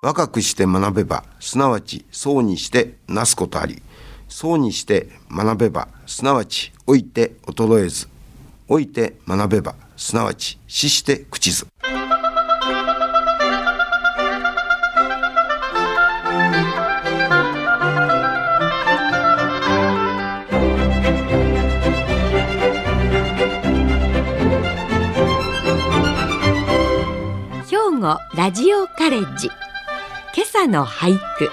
若くして学べば、すなわち、そうにしてなすことあり。そうにして学べば、すなわち、老いて衰えず。老いて学べば、すなわち、死して口ず。兵庫ラジオカレッジ今朝の俳句。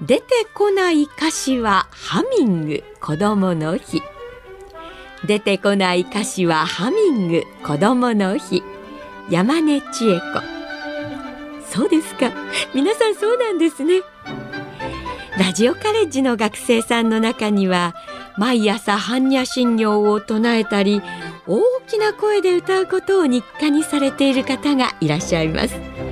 出てこない歌詞はハミング子供の日。出てこない歌詞はハミング子供の日。山根千恵子。そうですか。皆さんそうなんですね。ラジオカレッジの学生さんの中には毎朝般若心経を唱えたり大きな声で歌うことを日課にされている方がいらっしゃいます。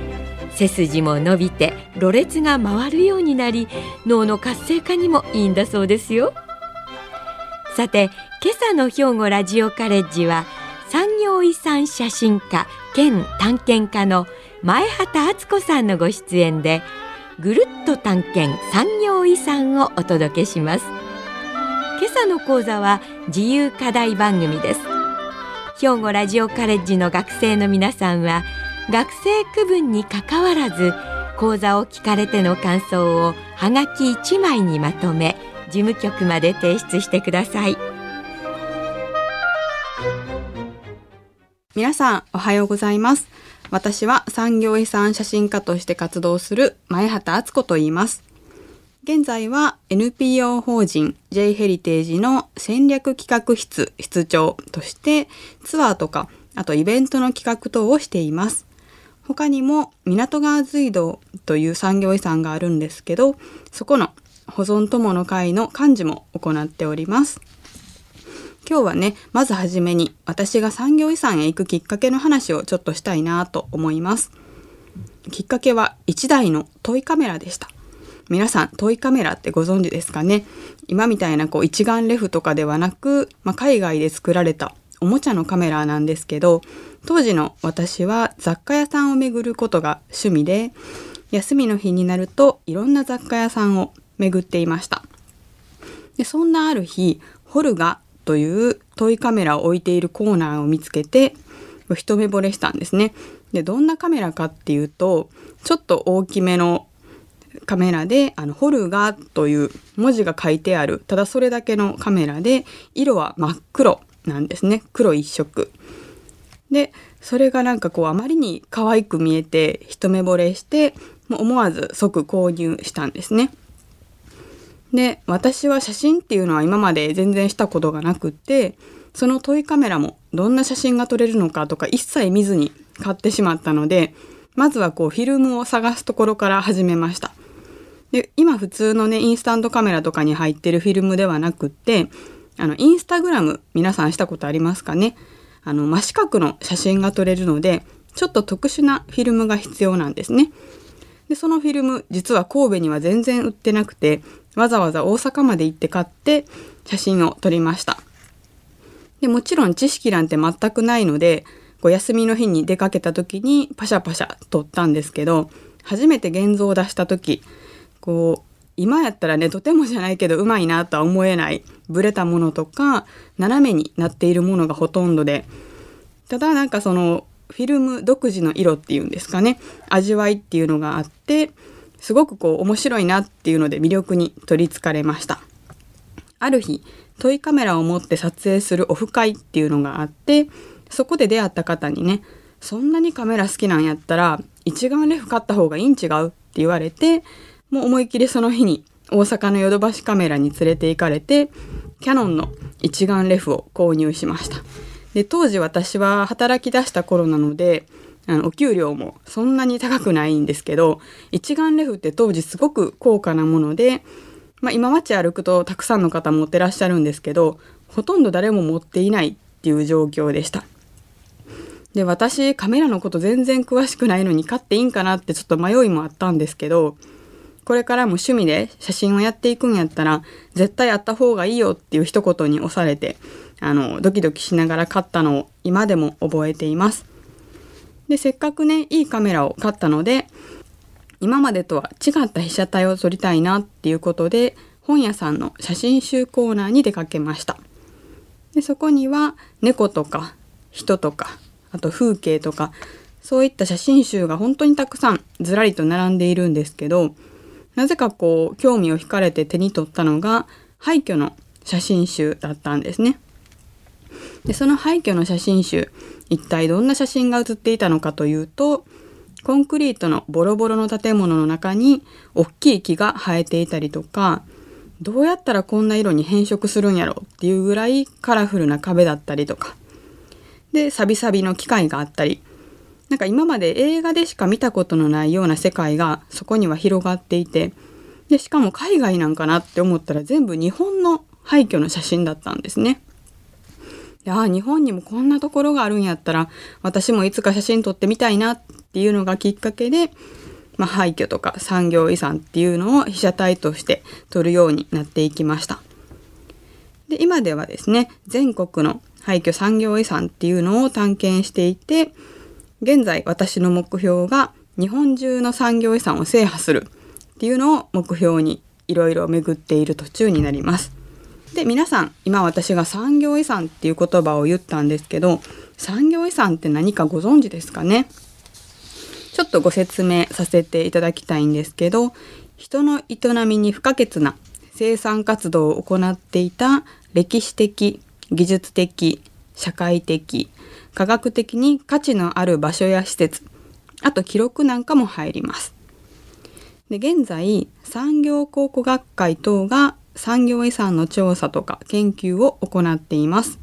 背筋も伸びてろれつが回るようになり脳の活性化にもいいんだそうですよ。さて今朝の兵庫ラジオカレッジは産業遺産写真家兼探検家の前畑敦子さんのご出演でぐるっと探検産業遺産をお届けします。今朝の講座は自由課題番組です。兵庫ラジオカレッジの学生の皆さんは学生区分にかかわらず講座を聞かれての感想をはがき1枚にまとめ事務局まで提出してください。皆さんおはようございます。私は産業遺産写真家として活動する前畑敦子と言います。現在は NPO 法人 J ヘリテージの戦略企画室室長としてツアーとかあとイベントの企画等をしています。他にも港川隧道という産業遺産があるんですけどそこの保存友の会の幹事も行っております。今日はねまずはじめに私が産業遺産へ行くきっかけの話をちょっとしたいなと思います。きっかけは1台のトイカメラでした。皆さんトイカメラってご存知ですかね？今みたいなこう一眼レフとかではなく、まあ、海外で作られたおもちゃのカメラなんですけど当時の私は雑貨屋さんを巡ることが趣味で休みの日になるといろんな雑貨屋さんを巡っていました。でそんなある日ホルガというトイカメラを置いているコーナーを見つけて一目惚れしたんですね。でどんなカメラかっていうとちょっと大きめのカメラであのホルガという文字が書いてあるただそれだけのカメラで色は真っ黒なんですね。黒一色。でそれがなんかこうあまりに可愛く見えて一目惚れして思わず即購入したんですね。で私は写真っていうのは今まで全然したことがなくってそのトイカメラもどんな写真が撮れるのかとか一切見ずに買ってしまったのでまずはこうフィルムを探すところから始めました。で今普通のねインスタントカメラとかに入ってるフィルムではなくってあのインスタグラム皆さんしたことありますかね？あの真四角の写真が撮れるのでちょっと特殊なフィルムが必要なんですね。でそのフィルム実は神戸には全然売ってなくてわざわざ大阪まで行って買って写真を撮りました。でもちろん知識なんて全くないのでこう休みの日に出かけた時にパシャパシャ撮ったんですけど初めて現像を出した時こう今やったらねとてもじゃないけどうまいなとは思えない。ブレたものとか斜めになっているものがほとんどで。ただなんかそのフィルム独自の色っていうんですかね。味わいっていうのがあってすごくこう面白いなっていうので魅力に取りつかれました。ある日トイカメラを持って撮影するオフ会っていうのがあってそこで出会った方にねそんなにカメラ好きなんやったら一眼レフ買った方がいいん違う？って言われてもう思いっきりその日に大阪のヨドバシカメラに連れて行かれてキャノンの一眼レフを購入しました。で当時私は働き出した頃なのであのお給料もそんなに高くないんですけど一眼レフって当時すごく高価なもので、まあ、今街歩くとたくさんの方持ってらっしゃるんですけどほとんど誰も持っていないっていう状況でした。で私カメラのこと全然詳しくないのに買っていいんかなってちょっと迷いもあったんですけどこれからも趣味で写真をやっていくんやったら絶対あった方がいいよっていう一言に押されてあのドキドキしながら買ったのを今でも覚えています。でせっかくねいいカメラを買ったので今までとは違った被写体を撮りたいなっていうことで本屋さんの写真集コーナーに出かけましたでそこには猫とか人とかあと風景とかそういった写真集が本当にたくさんずらりと並んでいるんですけどなぜかこう興味を惹かれて手に取ったのが廃墟の写真集だったんですね。でその廃墟の写真集一体どんな写真が写っていたのかというとコンクリートのボロボロの建物の中に大きい木が生えていたりとかどうやったらこんな色に変色するんやろっていうぐらいカラフルな壁だったりとかでサビサビの機械があったりなんか今まで映画でしか見たことのないような世界がそこには広がっていてでしかも海外なんかなって思ったら全部日本の廃墟の写真だったんですね。でああ日本にもこんなところがあるんやったら私もいつか写真撮ってみたいなっていうのがきっかけで、まあ、廃墟とか産業遺産っていうのを被写体として撮るようになっていきました。で今ではですね全国の廃墟産業遺産っていうのを探検していて現在私の目標が日本中の産業遺産を制覇するっていうのを目標にいろいろ巡っている途中になります。で皆さん今私が産業遺産っていう言葉を言ったんですけど産業遺産って何かご存知ですかね？ちょっとご説明させていただきたいんですけど人の営みに不可欠な生産活動を行っていた歴史的技術的社会的科学的に価値のある場所や施設あと記録なんかも入ります。で現在産業考古学会等が産業遺産の調査とか研究を行っています。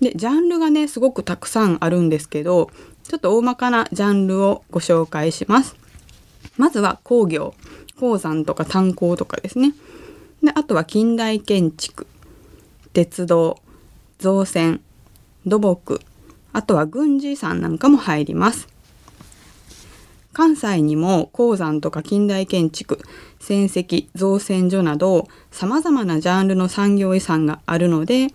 でジャンルがねすごくたくさんあるんですけどちょっと大まかなジャンルをご紹介します。まずは工業鉱山とか炭鉱とかですね。であとは近代建築鉄道造船土木あとは軍事遺産なんかも入ります関西にも鉱山とか近代建築戦跡造船所などさまざまなジャンルの産業遺産があるので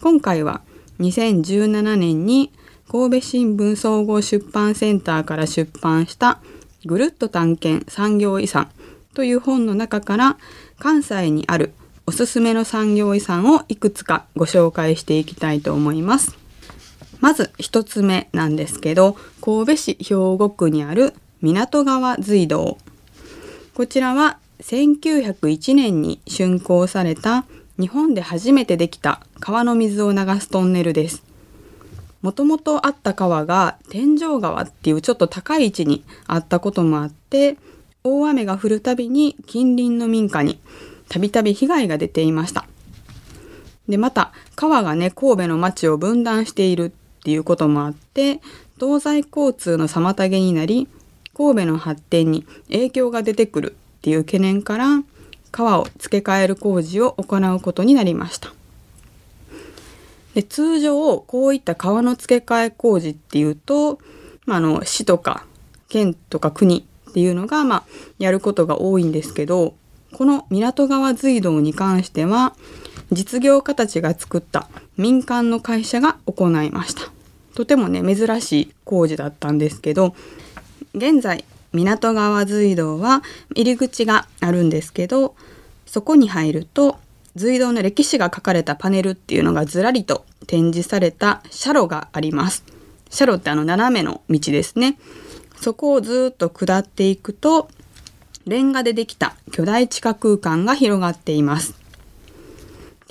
今回は2017年に神戸新聞総合出版センターから出版した「ぐるっと探検産業遺産」という本の中から関西にあるおすすめの産業遺産をいくつかご紹介していきたいと思います。まず一つ目なんですけど神戸市兵庫区にある港川隧道こちらは1901年に竣工された日本で初めてできた川の水を流すトンネルです。もともとあった川が天井川っていうちょっと高い位置にあったこともあって大雨が降るたびに近隣の民家にたびたび被害が出ていました。でまた川がね神戸の町を分断しているっていうこともあって東西交通の妨げになり神戸の発展に影響が出てくるっていう懸念から川を付け替える工事を行うことになりました。で通常こういった川の付け替え工事っていうと、まあ、の市とか県とか国っていうのが、まあ、やることが多いんですけどこの港川隧道に関しては実業家たちが作った民間の会社が行いました。とてもね珍しい工事だったんですけど現在港川隧道は入り口があるんですけどそこに入ると隧道の歴史が書かれたパネルっていうのがずらりと展示された車路があります。車路ってあの斜めの道ですね。そこをずっと下っていくとレンガでできた巨大地下空間が広がっています。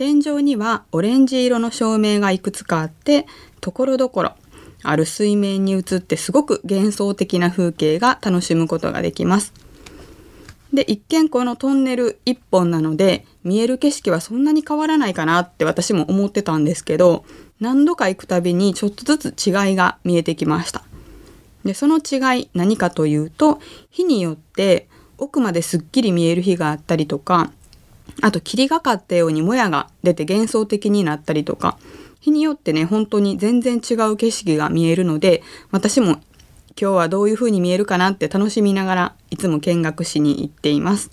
天井にはオレンジ色の照明がいくつかあってところどころある水面に映ってすごく幻想的な風景が楽しむことができます。で、一見このトンネル一本なので見える景色はそんなに変わらないかなって私も思ってたんですけど、何度か行くたびにちょっとずつ違いが見えてきました。で、その違い何かというと、日によって奥まですっきり見える日があったりとか、あと霧がかったようにもやが出て幻想的になったりとか、日によってね本当に全然違う景色が見えるので私も今日はどういう風に見えるかなって楽しみながらいつも見学しに行っています。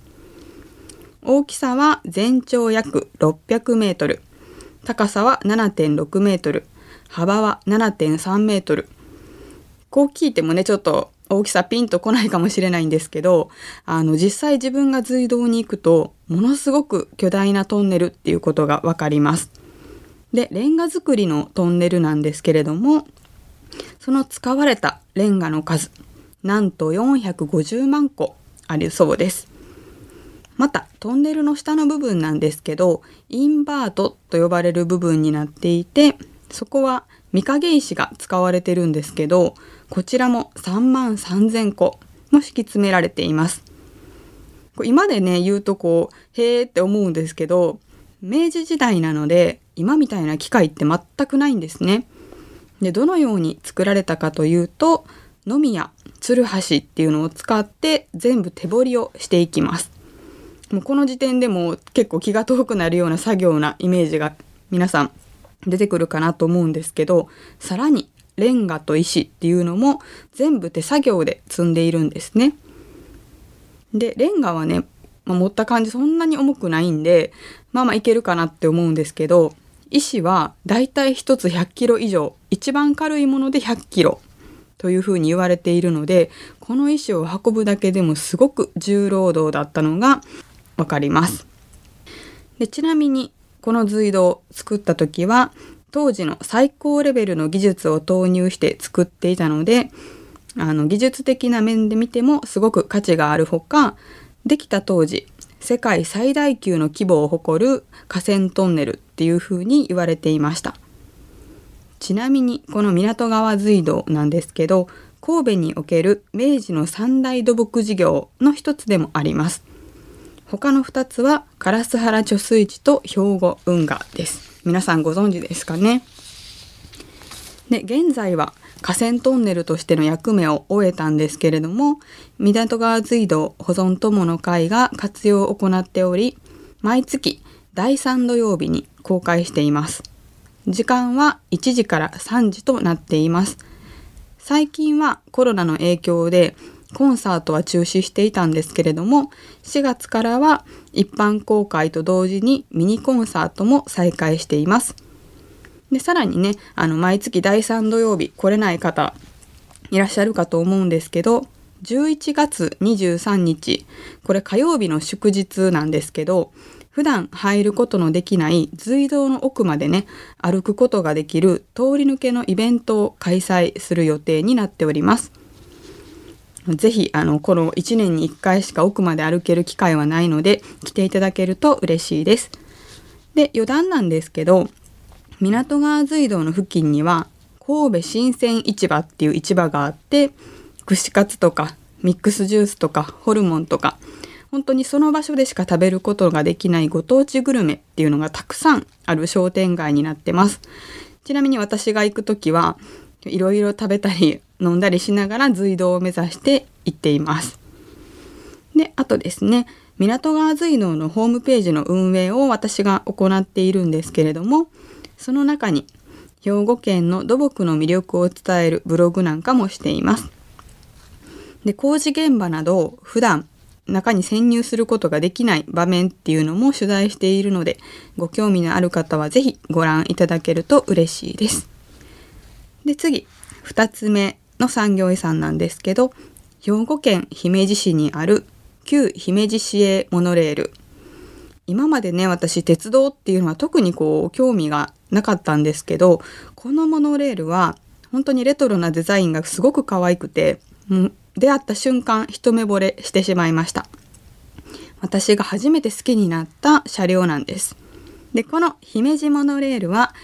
大きさは全長約600メートル。高さは7.6メートル。幅は7.3メートル。こう聞いてもねちょっと大きさピンとこないかもしれないんですけど、あの実際自分が隧道に行くと、ものすごく巨大なトンネルっていうことがわかります。で、レンガ造りのトンネルなんですけれども、その使われたレンガの数、なんと450万個あるそうです。またトンネルの下の部分なんですけどインバートと呼ばれる部分になっていてそこは御影石が使われてるんですけどこちらも3万3000個も敷き詰められています。今でね言うとこうへーって思うんですけど明治時代なので今みたいな機械って全くないんですね。でどのように作られたかというとのみやつるはしっていうのを使って全部手彫りをしていきます。もうこの時点でも結構気が遠くなるような作業なイメージが皆さん出てくるかなと思うんですけどさらにレンガと石っていうのも全部手作業で積んでいるんですね。でレンガはね、まあ、持った感じそんなに重くないんでまあまあいけるかなって思うんですけど石はだいたい1つ100キロ以上一番軽いもので100キロというふうに言われているのでこの石を運ぶだけでもすごく重労働だったのがわかります。でちなみにこの隧道を作った時は当時の最高レベルの技術を投入して作っていたのであの技術的な面で見てもすごく価値があるほかできた当時世界最大級の規模を誇る河川トンネルっていうふうに言われていました。ちなみにこの港川隧道なんですけど神戸における明治の三大土木事業の一つでもあります。他の2つは烏原貯水池と兵庫運河です。皆さんご存知ですかね？で現在は河川トンネルとしての役目を終えたんですけれども港川隧道保存友の会が活用を行っており毎月第3土曜日に公開しています。時間は1時から3時となっています。最近はコロナの影響でコンサートは中止していたんですけれども4月からは一般公開と同時にミニコンサートも再開しています。でさらにねあの毎月第3土曜日来れない方いらっしゃるかと思うんですけど11月23日これ火曜日の祝日なんですけど普段入ることのできない隧道の奥までね歩くことができる通り抜けのイベントを開催する予定になっております。ぜひあのこの1年に1回しか奥まで歩ける機会はないので来ていただけると嬉しいです。で余談なんですけど港川隧道の付近には神戸新鮮市場っていう市場があって串カツとかミックスジュースとかホルモンとか本当にその場所でしか食べることができないご当地グルメっていうのがたくさんある商店街になってます。ちなみに私が行く時はいろいろ食べたり飲んだりしながら隧道を目指して行っています。で、あとですね、港川隧道のホームページの運営を私が行っているんですけれども、その中に兵庫県の土木の魅力を伝えるブログなんかもしています。で、工事現場など普段中に潜入することができない場面っていうのも取材しているので、ご興味のある方は是非ご覧いただけると嬉しいです。で、次、2つ目の産業遺産なんですけど兵庫県姫路市にある旧姫路市営モノレール。今までね私鉄道っていうのは特にこう興味がなかったんですけどこのモノレールは本当にレトロなデザインがすごく可愛くて出会った瞬間一目惚れしてしまいました。私が初めて好きになった車両なんです。でこの姫路モノレールは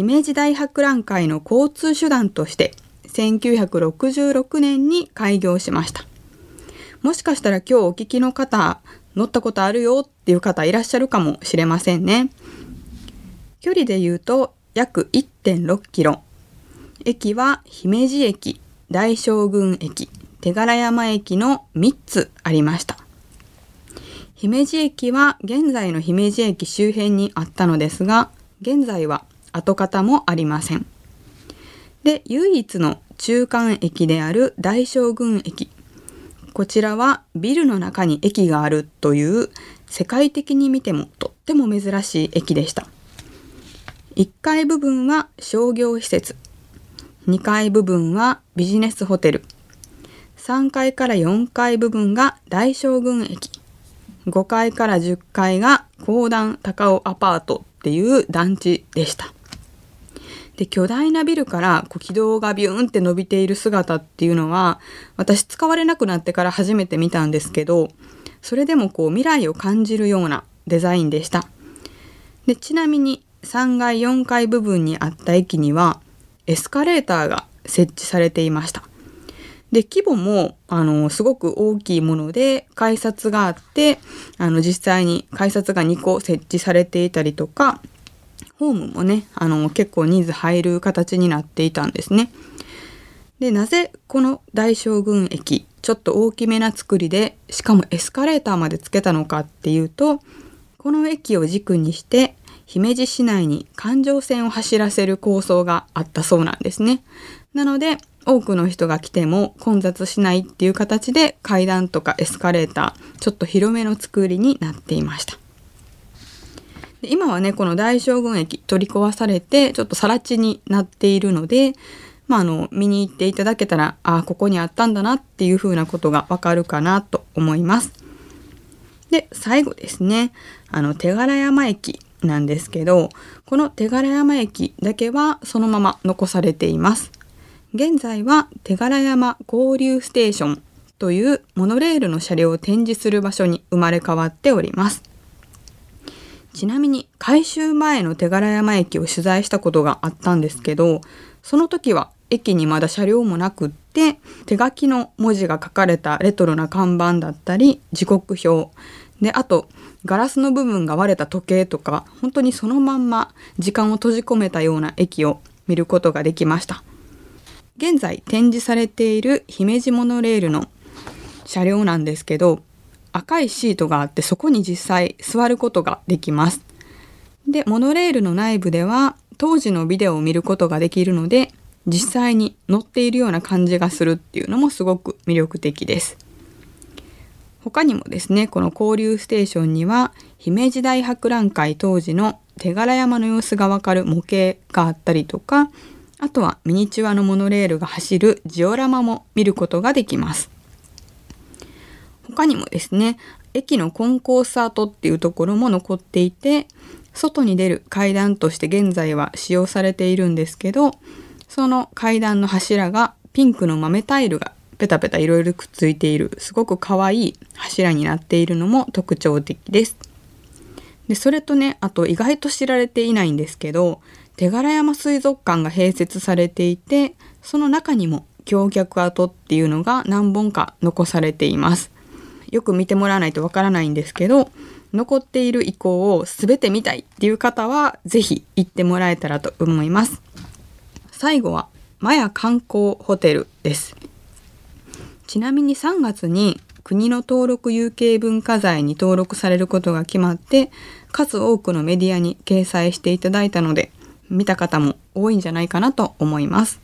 姫路大博覧会の交通手段として1966年に開業しました。もしかしたら今日お聞きの方、乗ったことあるよっていう方いらっしゃるかもしれませんね。距離で言うと約1.6キロ。駅は姫路駅、大将軍駅、手柄山駅の3つありました。姫路駅は現在の姫路駅周辺にあったのですが、現在は跡形もありません。で唯一の中間駅である大将軍駅。こちらはビルの中に駅があるという世界的に見てもとっても珍しい駅でした。1階部分は商業施設。2階部分はビジネスホテル。3階から4階部分が大将軍駅。5階から10階が高段高尾アパートっていう団地でした。で巨大なビルからこう軌道がビューンって伸びている姿っていうのは私使われなくなってから初めて見たんですけどそれでもこう未来を感じるようなデザインでした。でちなみに3階4階部分にあった駅にはエスカレーターが設置されていました。で規模もあのすごく大きいもので改札があってあの実際に改札が2個設置されていたりとかホームもねあの結構人数入る形になっていたんですね。でなぜこの大将軍駅ちょっと大きめな作りでしかもエスカレーターまでつけたのかっていうとこの駅を軸にして姫路市内に環状線を走らせる構想があったそうなんですね。なので多くの人が来ても混雑しないっていう形で階段とかエスカレーターちょっと広めの作りになっていました今はねこの大将軍駅取り壊されてちょっと更地になっているのでまあ、あの見に行っていただけたらあここにあったんだなっていうふうなことがわかるかなと思います。で最後ですねあの手柄山駅なんですけどこの手柄山駅だけはそのまま残されています。現在は手柄山交流ステーションというモノレールの車両を展示する場所に生まれ変わっております。ちなみに改修前の手柄山駅を取材したことがあったんですけど、その時は駅にまだ車両もなくって手書きの文字が書かれたレトロな看板だったり時刻表。であとガラスの部分が割れた時計とか本当にそのまんま時間を閉じ込めたような駅を見ることができました。現在展示されている姫路モノレールの車両なんですけど赤いシートがあってそこに実際座ることができます。でモノレールの内部では当時のビデオを見ることができるので実際に乗っているような感じがするっていうのもすごく魅力的です。他にもですねこの交流ステーションには姫路大博覧会当時の手柄山の様子がわかる模型があったりとかあとはミニチュアのモノレールが走るジオラマも見ることができます。他にもですね、駅のコンコースアートっていうところも残っていて、外に出る階段として現在は使用されているんですけど、その階段の柱がピンクの豆タイルがペタペタいろいろくっついているすごく可愛い柱になっているのも特徴的です。でそれとねあと意外と知られていないんですけど手柄山水族館が併設されていてその中にも橋脚跡っていうのが何本か残されていますよく見てもらわないとわからないんですけど残っている遺構を全て見たいっていう方は是非行ってもらえたらと思います最後はマヤ観光ホテルですちなみに3月に国の登録有形文化財に登録されることが決まって数多くのメディアに掲載していただいたので見た方も多いんじゃないかなと思います。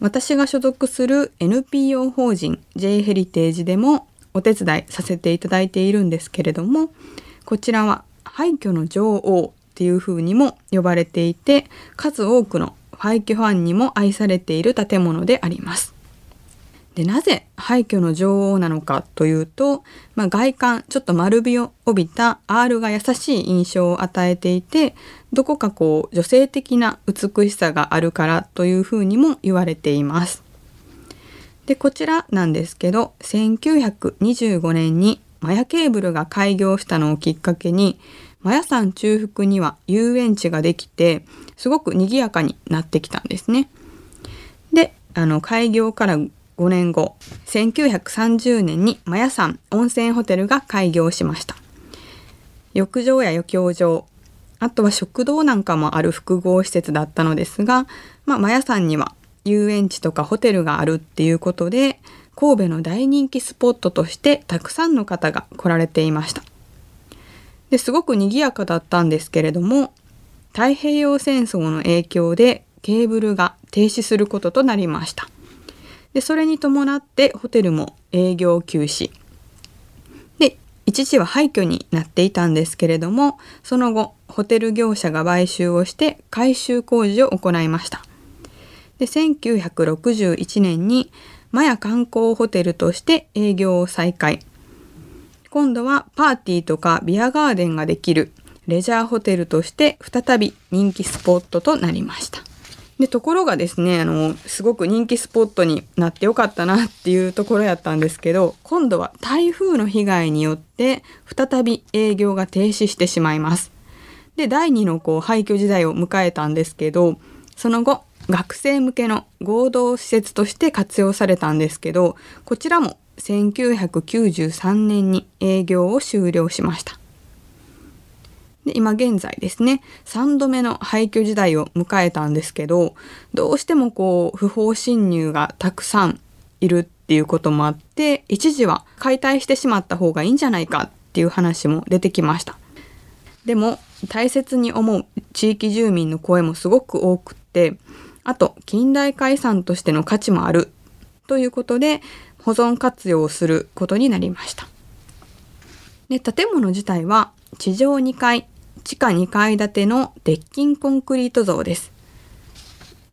私が所属する NPO 法人 J ヘリテージでもお手伝いさせていただいているんですけれどもこちらは廃墟の女王っていう風にも呼ばれていて数多くの廃墟ファンにも愛されている建物であります。でなぜ廃墟の女王なのかというと、まあ、外観ちょっと丸みを帯びた R が優しい印象を与えていてどこかこう女性的な美しさがあるからというふうにも言われています。でこちらなんですけど1925年にマヤケーブルが開業したのをきっかけにマヤ山中腹には遊園地ができてすごく賑やかになってきたんですね。であの開業から5年後1930年にマヤ山温泉ホテルが開業しました浴場や余興場あとは食堂なんかもある複合施設だったのですが、まあ、マヤ山には遊園地とかホテルがあるっていうことで神戸の大人気スポットとしてたくさんの方が来られていました。ですごく賑やかだったんですけれども太平洋戦争の影響でケーブルが停止することとなりました。でそれに伴ってホテルも営業休止。で一時は廃墟になっていたんですけれどもその後ホテル業者が買収をして改修工事を行いました。で1961年にマヤ観光ホテルとして営業を再開。今度はパーティーとかビアガーデンができるレジャーホテルとして再び人気スポットとなりました。でところがですねあのすごく人気スポットになってよかったなっていうところやったんですけど今度は台風の被害によって再び営業が停止してしまいます。で第2のこう廃墟時代を迎えたんですけどその後学生向けの合同施設として活用されたんですけどこちらも1993年に営業を終了しました。で今現在ですね3度目の廃墟時代を迎えたんですけどどうしてもこう不法侵入がたくさんいるっていうこともあって一時は解体してしまった方がいいんじゃないかっていう話も出てきました。でも大切に思う地域住民の声もすごく多くってあと近代化遺産としての価値もあるということで保存活用をすることになりましたで建物自体は地上2階地下2階建ての鉄筋コンクリート像です。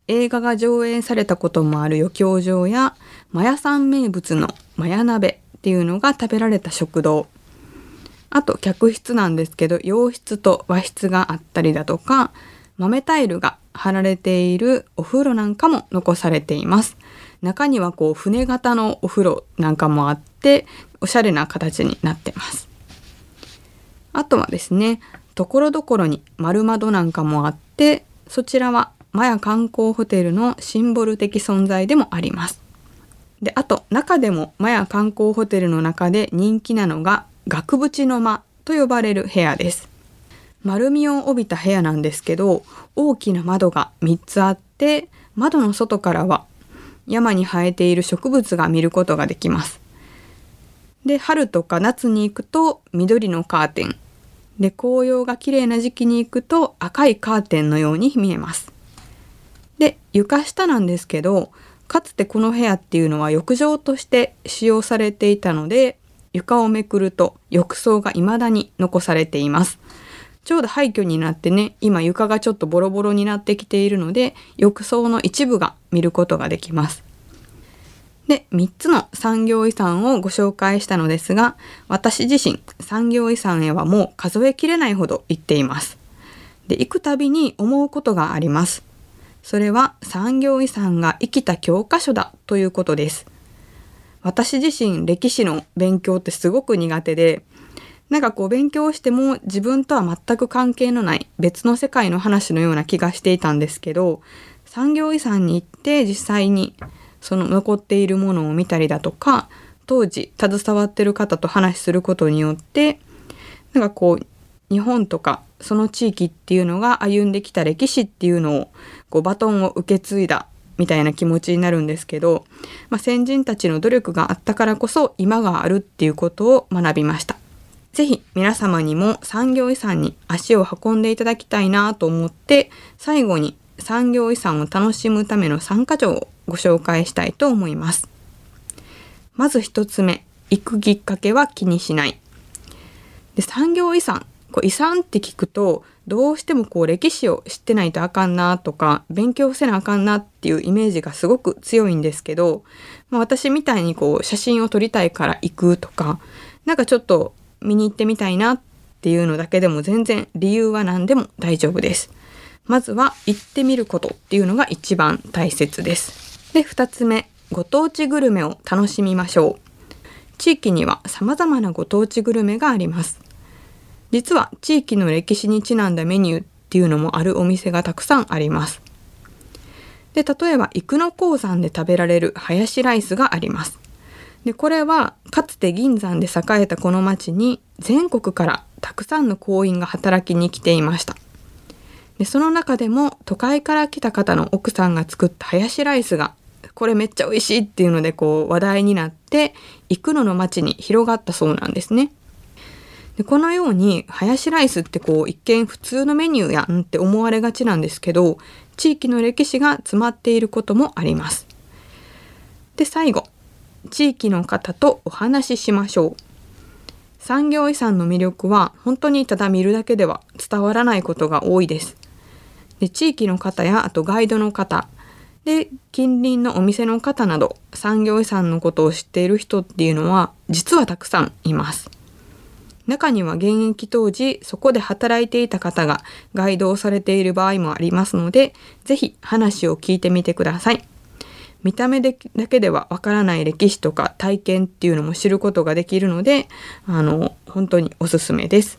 映画が上映されたこともある余興場や、マヤさん名物のマヤ鍋っていうのが食べられた食堂。あと客室なんですけど、洋室と和室があったりだとか、豆タイルが貼られているお風呂なんかも残されています。中にはこう船型のお風呂なんかもあって、おしゃれな形になってます。あとはですね、ところどころに丸窓なんかもあってそちらはマヤ観光ホテルのシンボル的存在でもあります。であと中でもマヤ観光ホテルの中で人気なのが額縁の間と呼ばれる部屋です。丸みを帯びた部屋なんですけど大きな窓が3つあって窓の外からは山に生えている植物が見ることができます。で春とか夏に行くと緑のカーテンで紅葉が綺麗な時期に行くと赤いカーテンのように見えます。で床下なんですけどかつてこの部屋っていうのは浴場として使用されていたので床をめくると浴槽が未だに残されています。ちょうど廃墟になってね今床がちょっとボロボロになってきているので浴槽の一部が見ることができます。で、3つの産業遺産をご紹介したのですが、私自身産業遺産へはもう数えきれないほど行っています。で、行くたびに思うことがあります。それは産業遺産が生きた教科書だということです。私自身歴史の勉強ってすごく苦手で、なんかこう勉強しても自分とは全く関係のない別の世界の話のような気がしていたんですけど、産業遺産に行って実際にその残っているものを見たりだとか当時携わってる方と話することによってなんかこう日本とかその地域っていうのが歩んできた歴史っていうのをこうバトンを受け継いだみたいな気持ちになるんですけど、まあ、先人たちの努力があったからこそ今があるっていうことを学びました。ぜひ皆様にも産業遺産に足を運んでいただきたいなと思って最後に産業遺産を楽しむための参加条をご紹介したいと思います。まず一つ目、行くきっかけは気にしない。で産業遺産、こう遺産って聞くとどうしてもこう歴史を知ってないとあかんなとか勉強せなあかんなっていうイメージがすごく強いんですけど、まあ、私みたいにこう写真を撮りたいから行くとかなんかちょっと見に行ってみたいなっていうのだけでも全然理由は何でも大丈夫です。まずは行ってみることっていうのが一番大切です。で、二つ目、ご当地グルメを楽しみましょう。地域には様々なご当地グルメがあります。実は地域の歴史にちなんだメニューっていうのもあるお店がたくさんあります。で、例えば生野鉱山で食べられるハヤシライスがあります。で、これはかつて銀山で栄えたこの町に全国からたくさんの行員が働きに来ていました。でその中でも都会から来た方の奥さんが作ったハヤシライスがこれめっちゃ美味しいっていうのでこう話題になって幾野の町に広がったそうなんですね。でこのようにハヤシライスってこう一見普通のメニューやんって思われがちなんですけど地域の歴史が詰まっていることもあります。で最後地域の方とお話ししましょう。産業遺産の魅力は本当にただ見るだけでは伝わらないことが多いです。で地域の方やあとガイドの方で近隣のお店の方など産業遺産のことを知っている人っていうのは実はたくさんいます中には現役当時そこで働いていた方がガイドをされている場合もありますのでぜひ話を聞いてみてください見た目でだけではわからない歴史とか体験っていうのも知ることができるのであの本当におすすめです。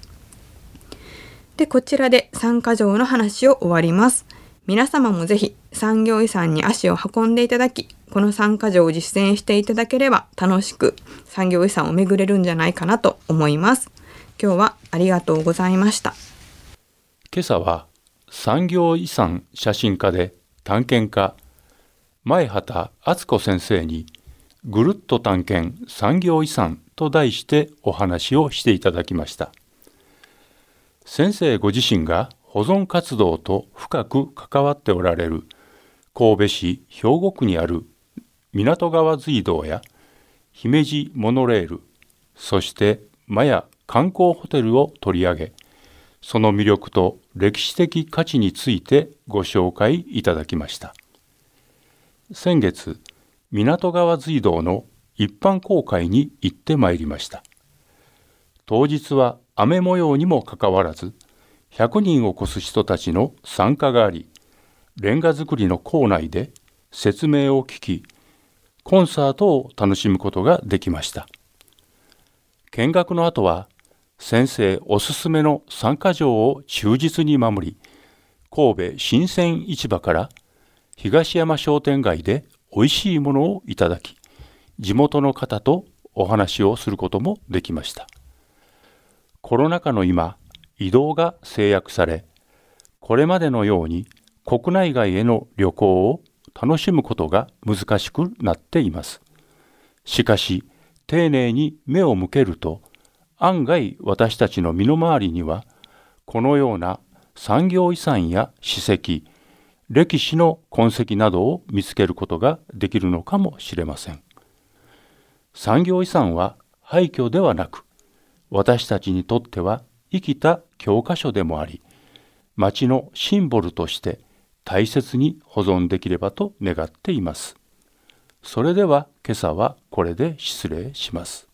でこちらで参加条の話を終わります。皆様もぜひ産業遺産に足を運んでいただきこの参加条を実践していただければ楽しく産業遺産を巡れるんじゃないかなと思います。今日はありがとうございました。今朝は産業遺産写真家で探検家前畑敦子先生にぐるっと探検産業遺産と題してお話をしていただきました。先生ご自身が保存活動と深く関わっておられる神戸市兵庫区にある港川隧道や姫路モノレールそしてマヤ観光ホテルを取り上げその魅力と歴史的価値についてご紹介いただきました。先月港川隧道の一般公開に行ってまいりました。当日は雨模様にもかかわらず100人を超す人たちの参加がありレンガ造りの校内で説明を聞きコンサートを楽しむことができました。見学の後は先生おすすめの参加場を忠実に守り神戸新鮮市場から東山商店街で美味しいものをいただき地元の方とお話をすることもできました。コロナ禍の今移動が制約されこれまでのように国内外への旅行を楽しむことが難しくなっています。しかし丁寧に目を向けると案外私たちの身の回りにはこのような産業遺産や史跡歴史の痕跡などを見つけることができるのかもしれません。産業遺産は廃墟ではなく私たちにとっては生きた教科書でもあり町のシンボルとして大切に保存できればと願っています。それでは今朝はこれで失礼します。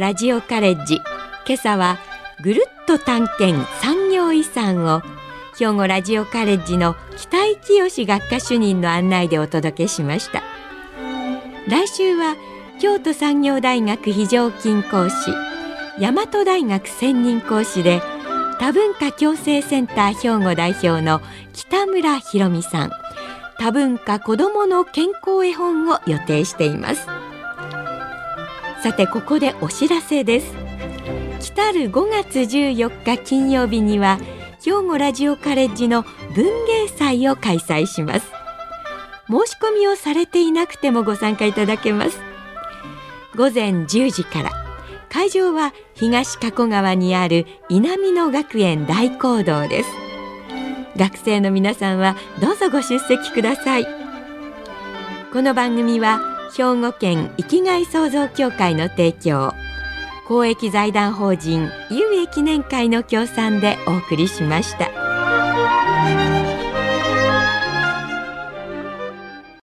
ラジオカレッジ。今朝はぐるっと探検産業遺産を兵庫ラジオカレッジの北井清学科主任の案内でお届けしました。来週は京都産業大学非常勤講師大和大学専任講師で多文化共生センター兵庫代表の北村博美さん。多文化子どもの健康絵本を予定しています。さてここでお知らせです。来る5月14日金曜日には兵庫ラジオカレッジの文芸祭を開催します。申し込みをされていなくてもご参加いただけます。午前10時から会場は東加古川にある稲美野学園大講堂です。学生の皆さんはどうぞご出席ください。この番組は兵庫県生きがい創造協会の提供公益財団法人有益記念会の協賛でお送りしました。